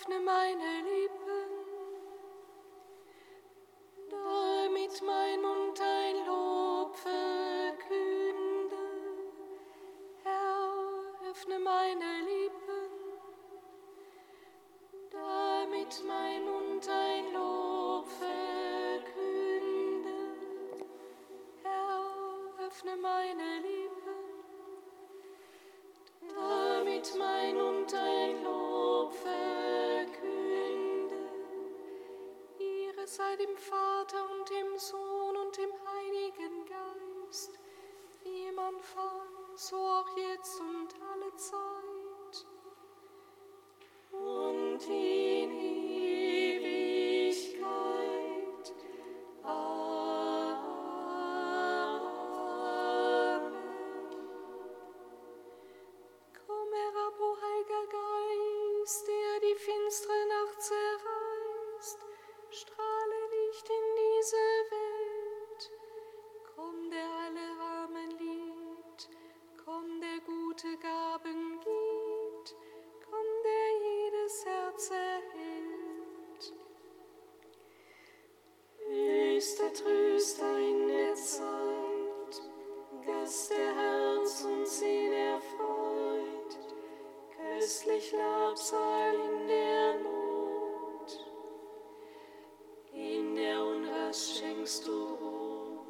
öffne meine Lippen, damit mein Mund dein Lob verkünde. Herr, öffne meine Lippen, damit mein Mund dein Lob verkünde. Herr, öffne meine dem Vater und dem Höchster Trüster in der Zeit, Gast der Herz und Seele erfreut, Köstlich Labsal in der Not. In der Unrast schenkst du Ruhe,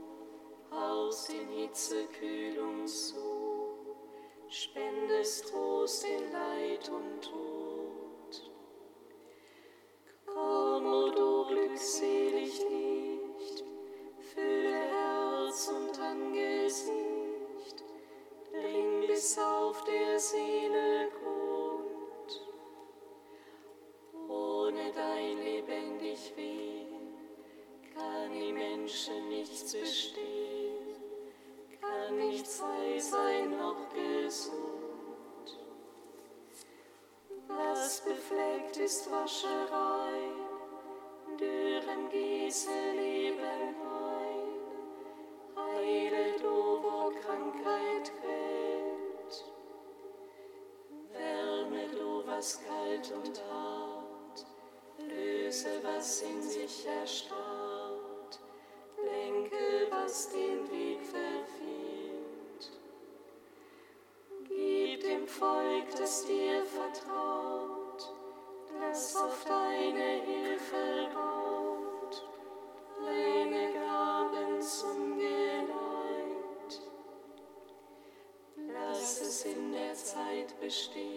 Aus den Hitzekühlungen zu, Spendest Trost in Leid und Tod. ist wasche rein, dürren gieße Leben ein. Heile du, wo Krankheit quält, wärme du, was kalt und hart, löse, was in sich erstarrt. verstehen.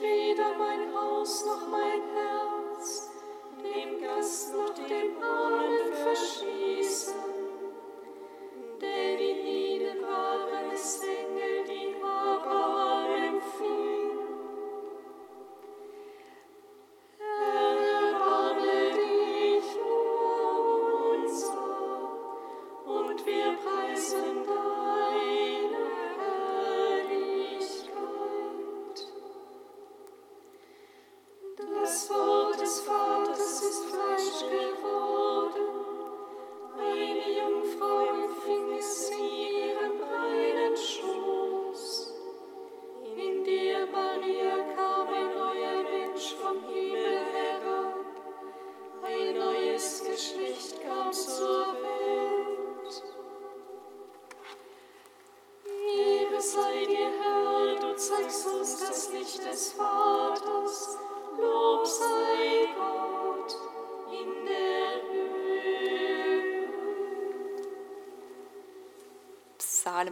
weder mein Haus noch mein Herz dem Gast noch dem Armen verschießen.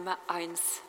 Nummer 1.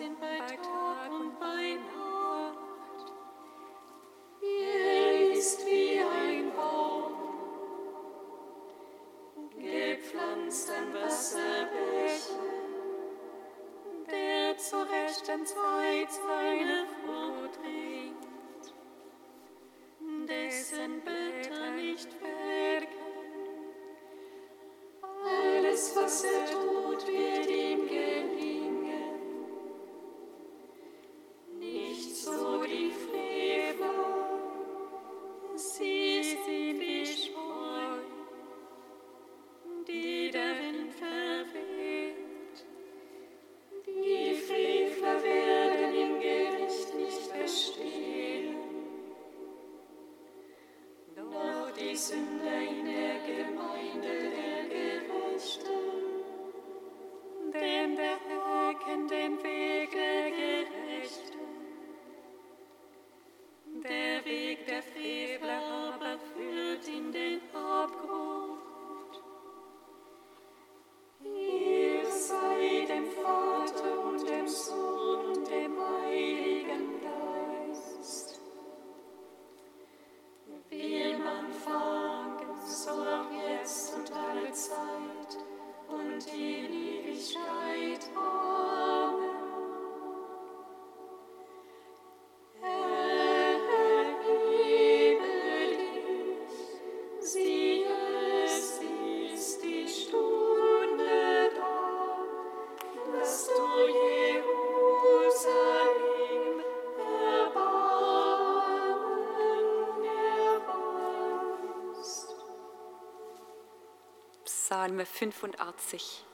in my toes. Psalm 85.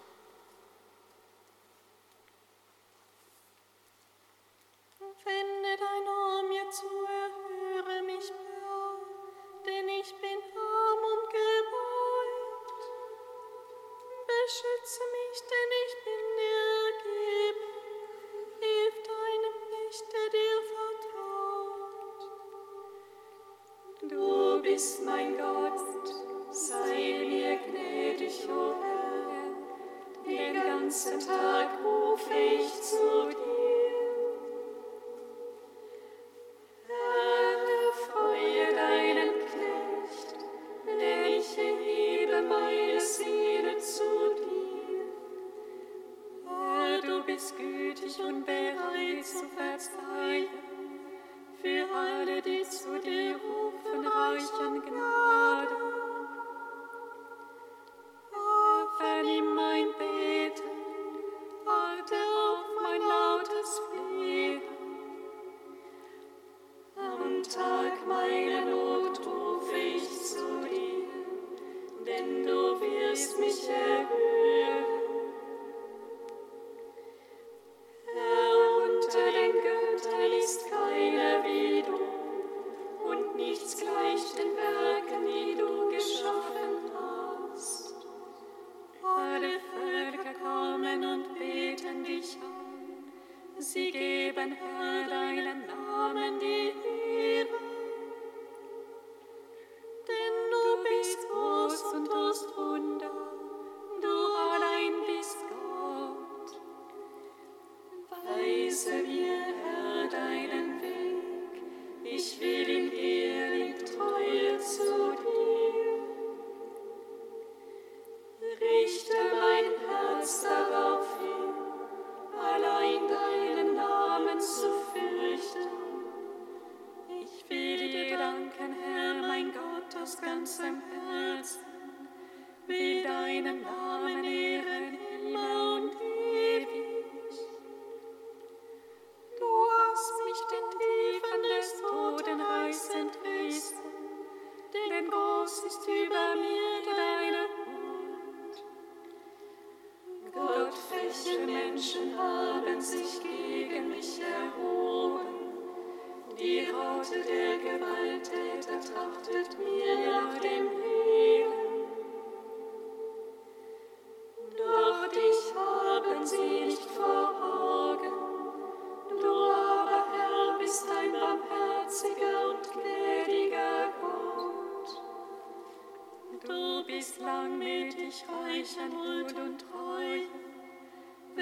Weise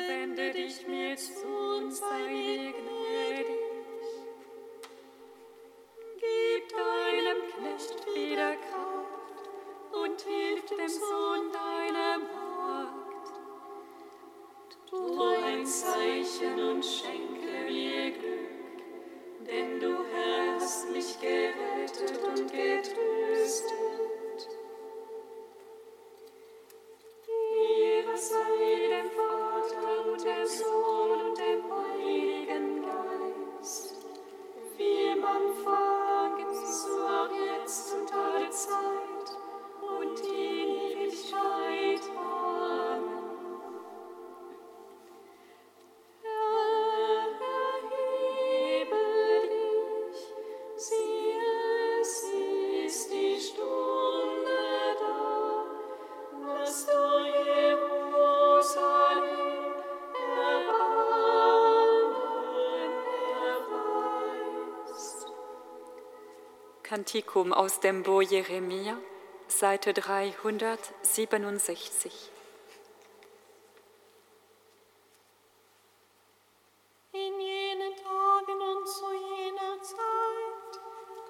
Wende dich mir zu und sei mir gnädig. Kantikum aus dem Bo Jeremia, Seite 367. In jenen Tagen und zu jener Zeit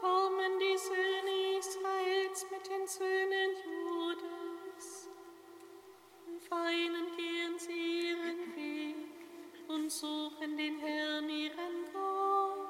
kommen die Söhne Israels mit den Söhnen Judas. Feinen gehen sie ihren Weg und suchen den Herrn ihren Gott.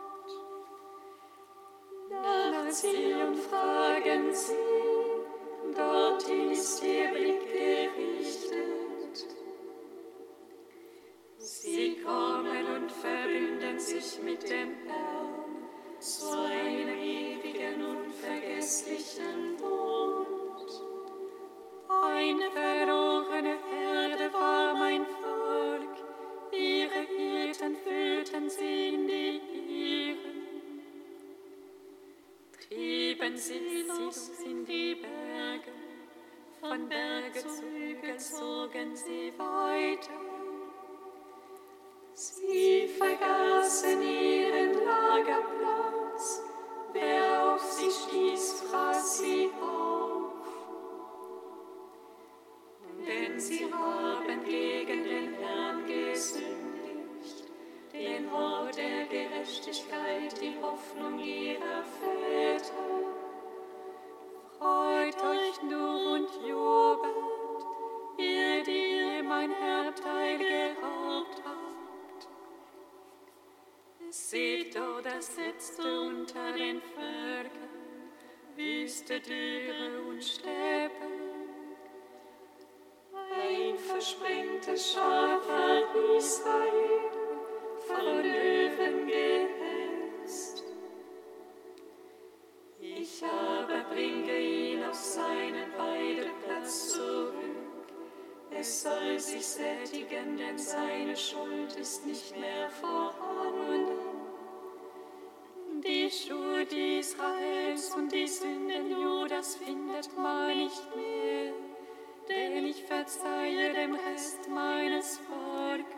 Sie, kommen und verbünden sich mit dem Herrn zu einem ewigen, unvergesslichen Bund. Eine verlorene Herde war mein Volk, ihre Hirten führten sie in die Irren. Trieben sie los in die Berge, von Berge zu Hügel zogen sie weiter. Sie vergaßen ihren Lagerplatz, wer auf sie stieß, fraß sie auf. Denn sie haben gegen den Herrn gesündigt, den Ort der Gerechtigkeit, die Hoffnung ihrer Väter. Freut euch nur und jubelt, ihr, die ihr mein Erbteil geraubt habt. Seht dort das Letzte unter den Völkern, Wüste, Dürre und Steppe. Ein versprengtes Schaf von Israel, verzeihe dem Rest meines Volkes.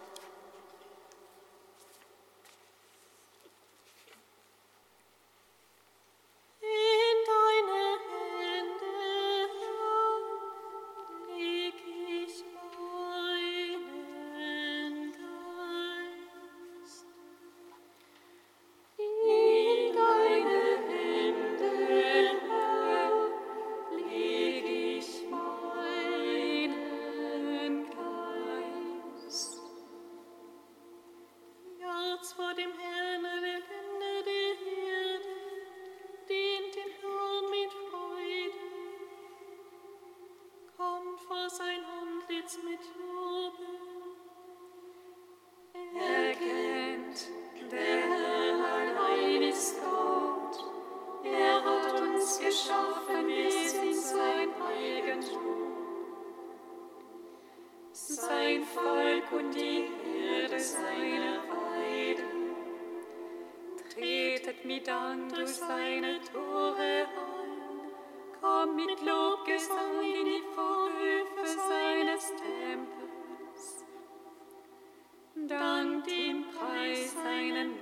mit Dank durch seine Tore ein. Komm mit Lobgesang in die Vorhöfe seines Tempels. Dankt ihm, preis seinen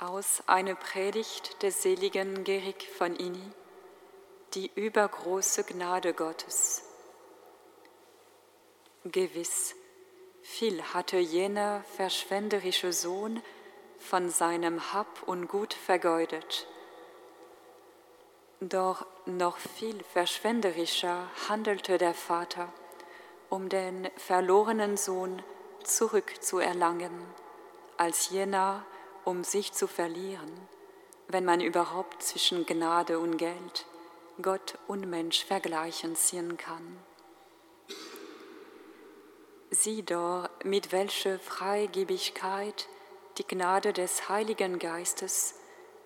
Aus einer Predigt des seligen Gerig von Inni, die übergroße Gnade Gottes. Gewiss, viel hatte jener verschwenderische Sohn von seinem Hab und Gut vergeudet. Doch noch viel verschwenderischer handelte der Vater, um den verlorenen Sohn zurückzuerlangen, als jener, um sich zu verlieren, wenn man überhaupt zwischen Gnade und Geld, Gott und Mensch vergleichen ziehen kann. Sieh doch, mit welcher Freigebigkeit die Gnade des Heiligen Geistes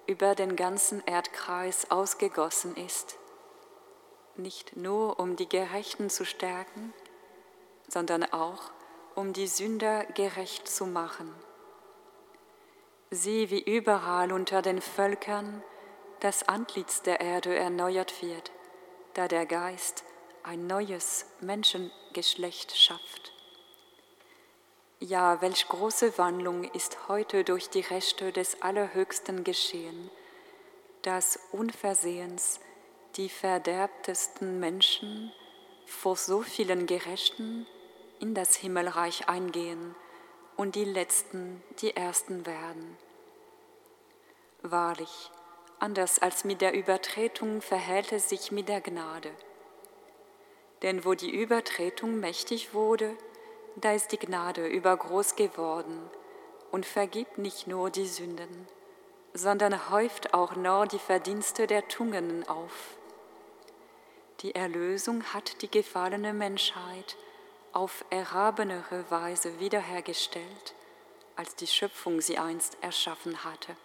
über den ganzen Erdkreis ausgegossen ist, nicht nur um die Gerechten zu stärken, sondern auch um die Sünder gerecht zu machen. Sieh, wie überall unter den Völkern das Antlitz der Erde erneuert wird, da der Geist ein neues Menschengeschlecht schafft. Ja, welch große Wandlung ist heute durch die Rechte des Allerhöchsten geschehen, dass unversehens die verderbtesten Menschen vor so vielen Gerechten in das Himmelreich eingehen und die Letzten die Ersten werden. Wahrlich, anders als mit der Übertretung verhält es sich mit der Gnade. Denn wo die Übertretung mächtig wurde, da ist die Gnade übergroß geworden und vergibt nicht nur die Sünden, sondern häuft auch noch die Verdienste der Tugenden auf. Die Erlösung hat die gefallene Menschheit auf erhabenere Weise wiederhergestellt, als die Schöpfung sie einst erschaffen hatte.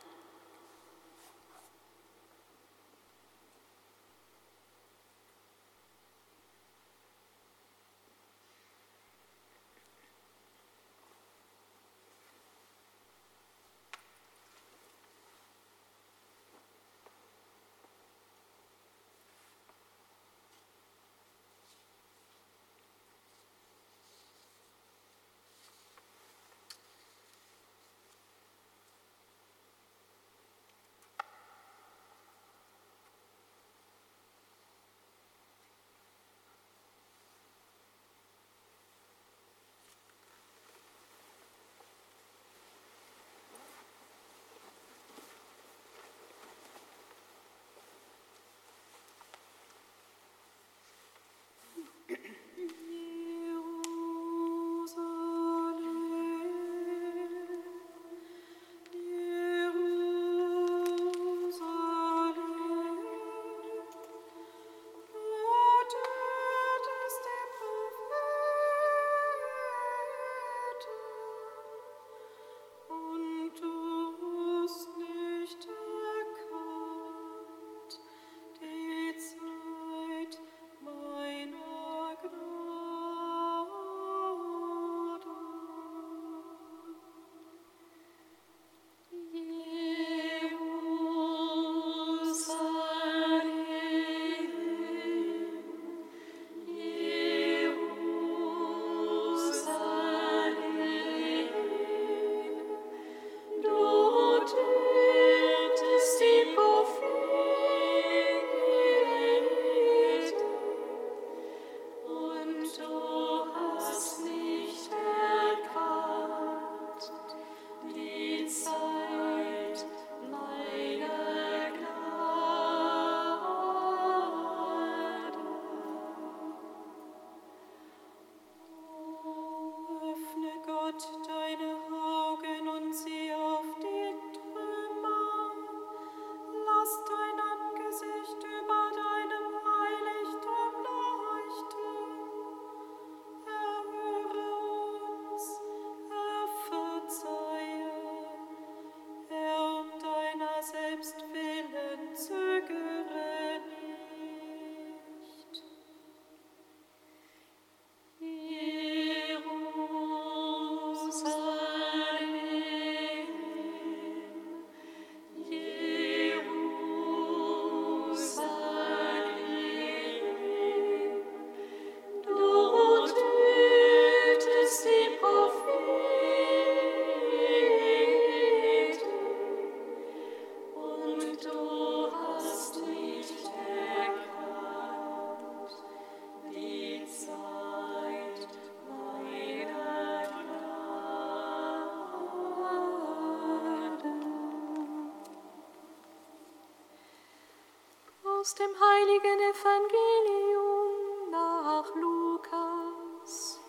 Aus dem heiligen Evangelium nach Lukas.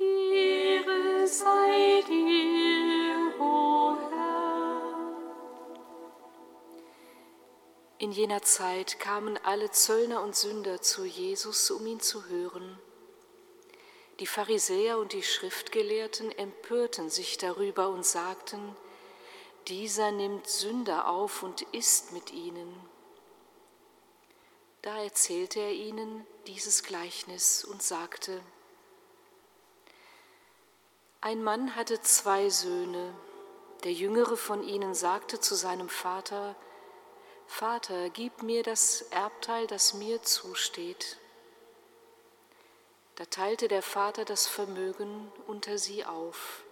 Ehre sei dir, o Herr. In jener Zeit kamen alle Zöllner und Sünder zu Jesus, um ihn zu hören. Die Pharisäer und die Schriftgelehrten empörten sich darüber und sagten, dieser nimmt Sünder auf und isst mit ihnen. Da erzählte er ihnen dieses Gleichnis und sagte, ein Mann hatte zwei Söhne. Der jüngere von ihnen sagte zu seinem Vater, Vater, gib mir das Erbteil, das mir zusteht. Da teilte der Vater das Vermögen unter sie auf.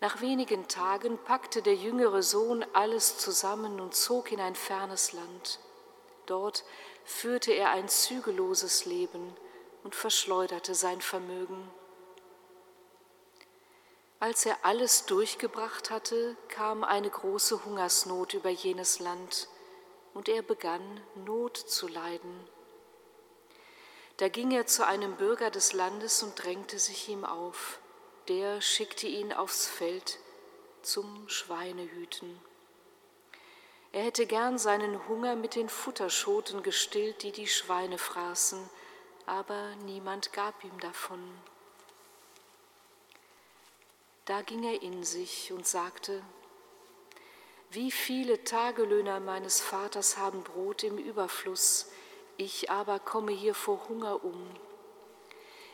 Nach wenigen Tagen packte der jüngere Sohn alles zusammen und zog in ein fernes Land. Dort führte er ein zügelloses Leben und verschleuderte sein Vermögen. Als er alles durchgebracht hatte, kam eine große Hungersnot über jenes Land, und er begann Not zu leiden. Da ging er zu einem Bürger des Landes und drängte sich ihm auf der schickte ihn aufs Feld zum Schweinehüten. Er hätte gern seinen Hunger mit den Futterschoten gestillt, die die Schweine fraßen, aber niemand gab ihm davon. Da ging er in sich und sagte, wie viele Tagelöhner meines Vaters haben Brot im Überfluss, ich aber komme hier vor Hunger um.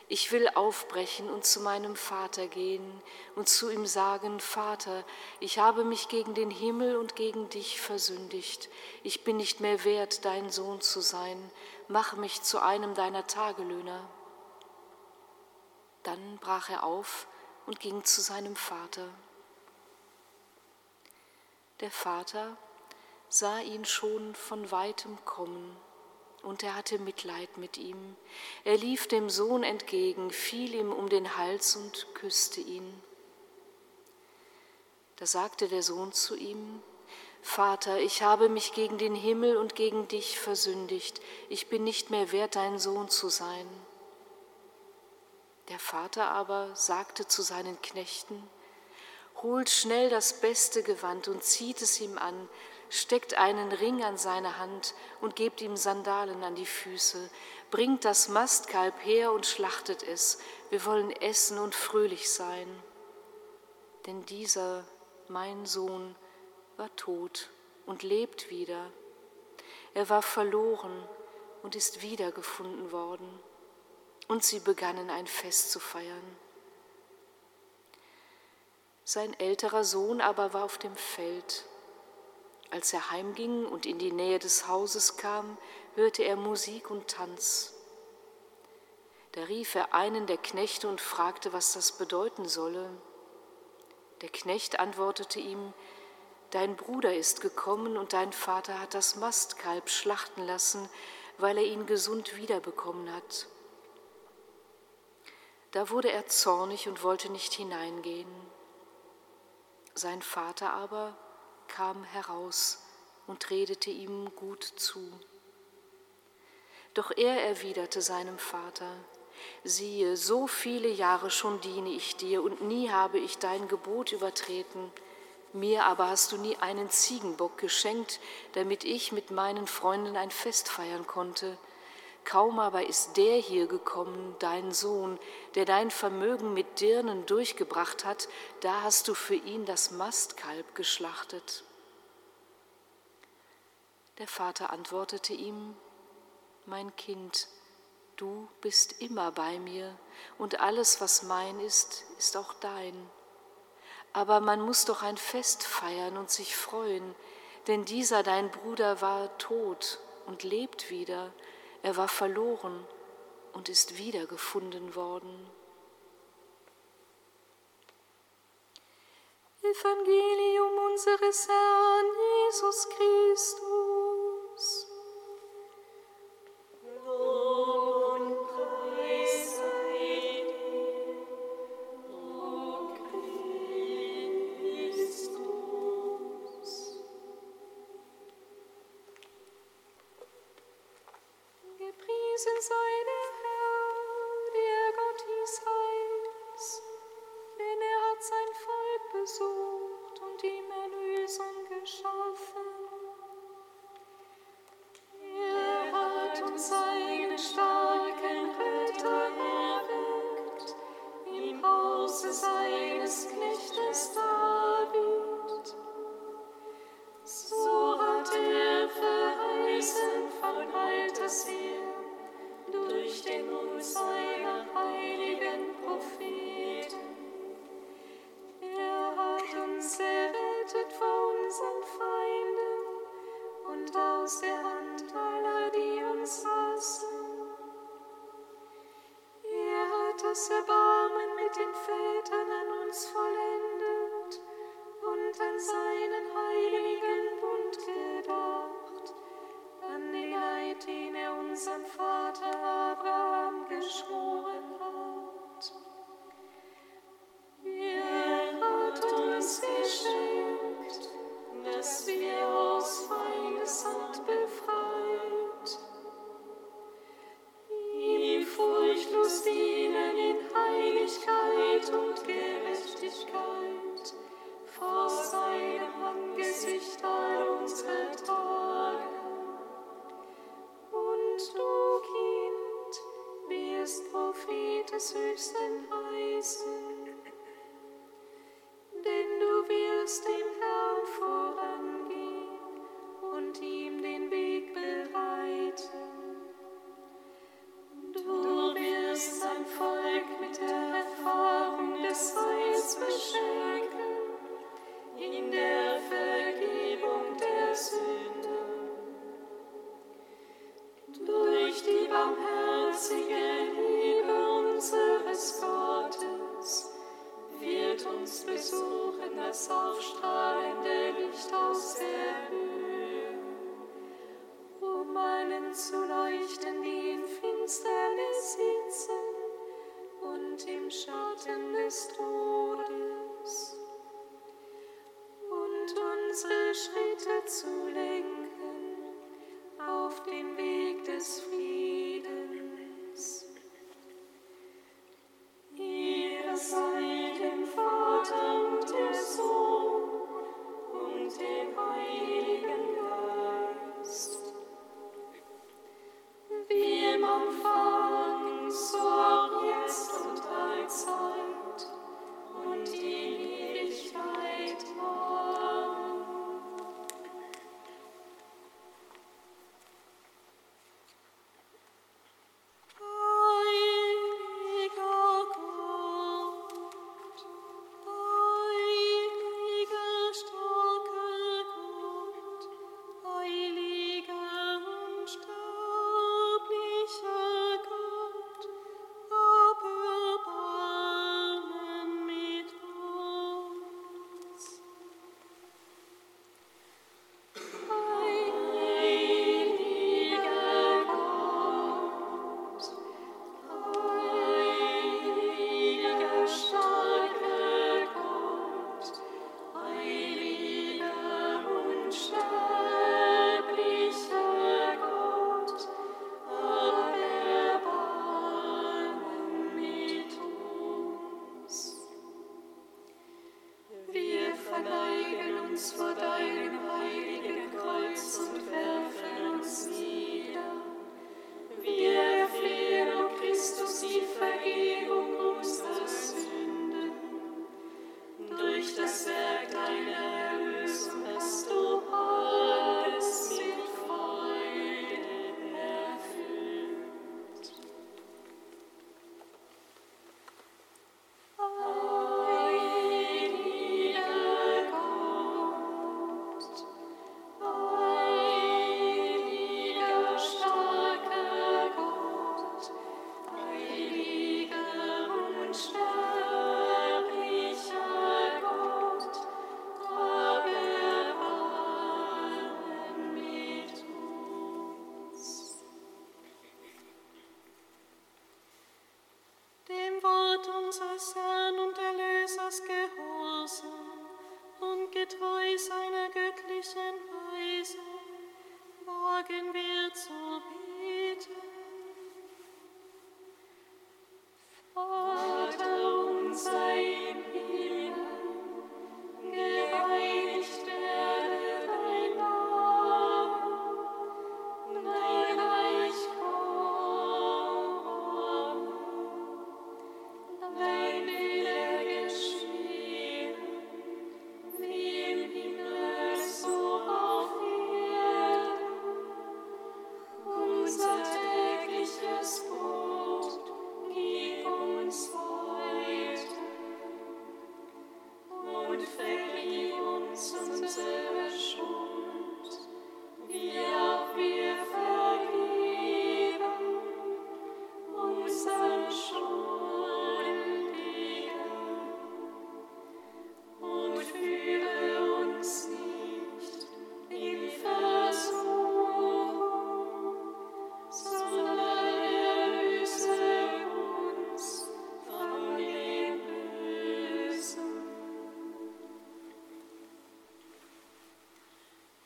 Ich will aufbrechen und zu meinem Vater gehen und zu ihm sagen, Vater, ich habe mich gegen den Himmel und gegen dich versündigt. Ich bin nicht mehr wert, dein Sohn zu sein. Mach mich zu einem deiner Tagelöhner. Dann brach er auf und ging zu seinem Vater. Der Vater sah ihn schon von weitem kommen und er hatte Mitleid mit ihm. Er lief dem Sohn entgegen, fiel ihm um den Hals und küsste ihn. Da sagte der Sohn zu ihm, Vater, ich habe mich gegen den Himmel und gegen dich versündigt, ich bin nicht mehr wert, dein Sohn zu sein. Der Vater aber sagte zu seinen Knechten, Holt schnell das beste Gewand und zieht es ihm an, steckt einen Ring an seine Hand und gebt ihm Sandalen an die Füße, bringt das Mastkalb her und schlachtet es, wir wollen essen und fröhlich sein. Denn dieser, mein Sohn, war tot und lebt wieder. Er war verloren und ist wiedergefunden worden. Und sie begannen ein Fest zu feiern. Sein älterer Sohn aber war auf dem Feld als er heimging und in die Nähe des Hauses kam, hörte er Musik und Tanz. Da rief er einen der Knechte und fragte, was das bedeuten solle. Der Knecht antwortete ihm, Dein Bruder ist gekommen und dein Vater hat das Mastkalb schlachten lassen, weil er ihn gesund wiederbekommen hat. Da wurde er zornig und wollte nicht hineingehen. Sein Vater aber kam heraus und redete ihm gut zu. Doch er erwiderte seinem Vater, siehe, so viele Jahre schon diene ich dir und nie habe ich dein Gebot übertreten. Mir aber hast du nie einen Ziegenbock geschenkt, damit ich mit meinen Freunden ein Fest feiern konnte. Kaum aber ist der hier gekommen, dein Sohn, der dein Vermögen mit Dirnen durchgebracht hat, da hast du für ihn das Mastkalb geschlachtet. Der Vater antwortete ihm, Mein Kind, du bist immer bei mir und alles, was mein ist, ist auch dein. Aber man muss doch ein Fest feiern und sich freuen, denn dieser dein Bruder war tot und lebt wieder, er war verloren und ist wiedergefunden worden. Evangelium unseres Herrn Jesus Christus. das Erbarmen mit den Vätern an uns vollendet und an seinen heiligen Bund gedacht, an den Leid, den er unserem Vater Abraham geschworen besuchen das aufstrahlende Licht aus der Höhe, um allen zu leuchten, die in Finsternis sitzen und im Schatten des Todes. Und unsere Schritte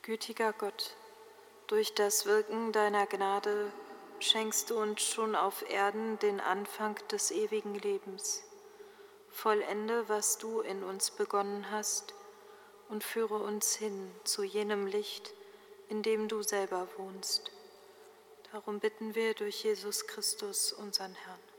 Gütiger Gott, durch das Wirken deiner Gnade schenkst du uns schon auf Erden den Anfang des ewigen Lebens. Vollende, was du in uns begonnen hast, und führe uns hin zu jenem Licht, in dem du selber wohnst. Darum bitten wir durch Jesus Christus, unseren Herrn.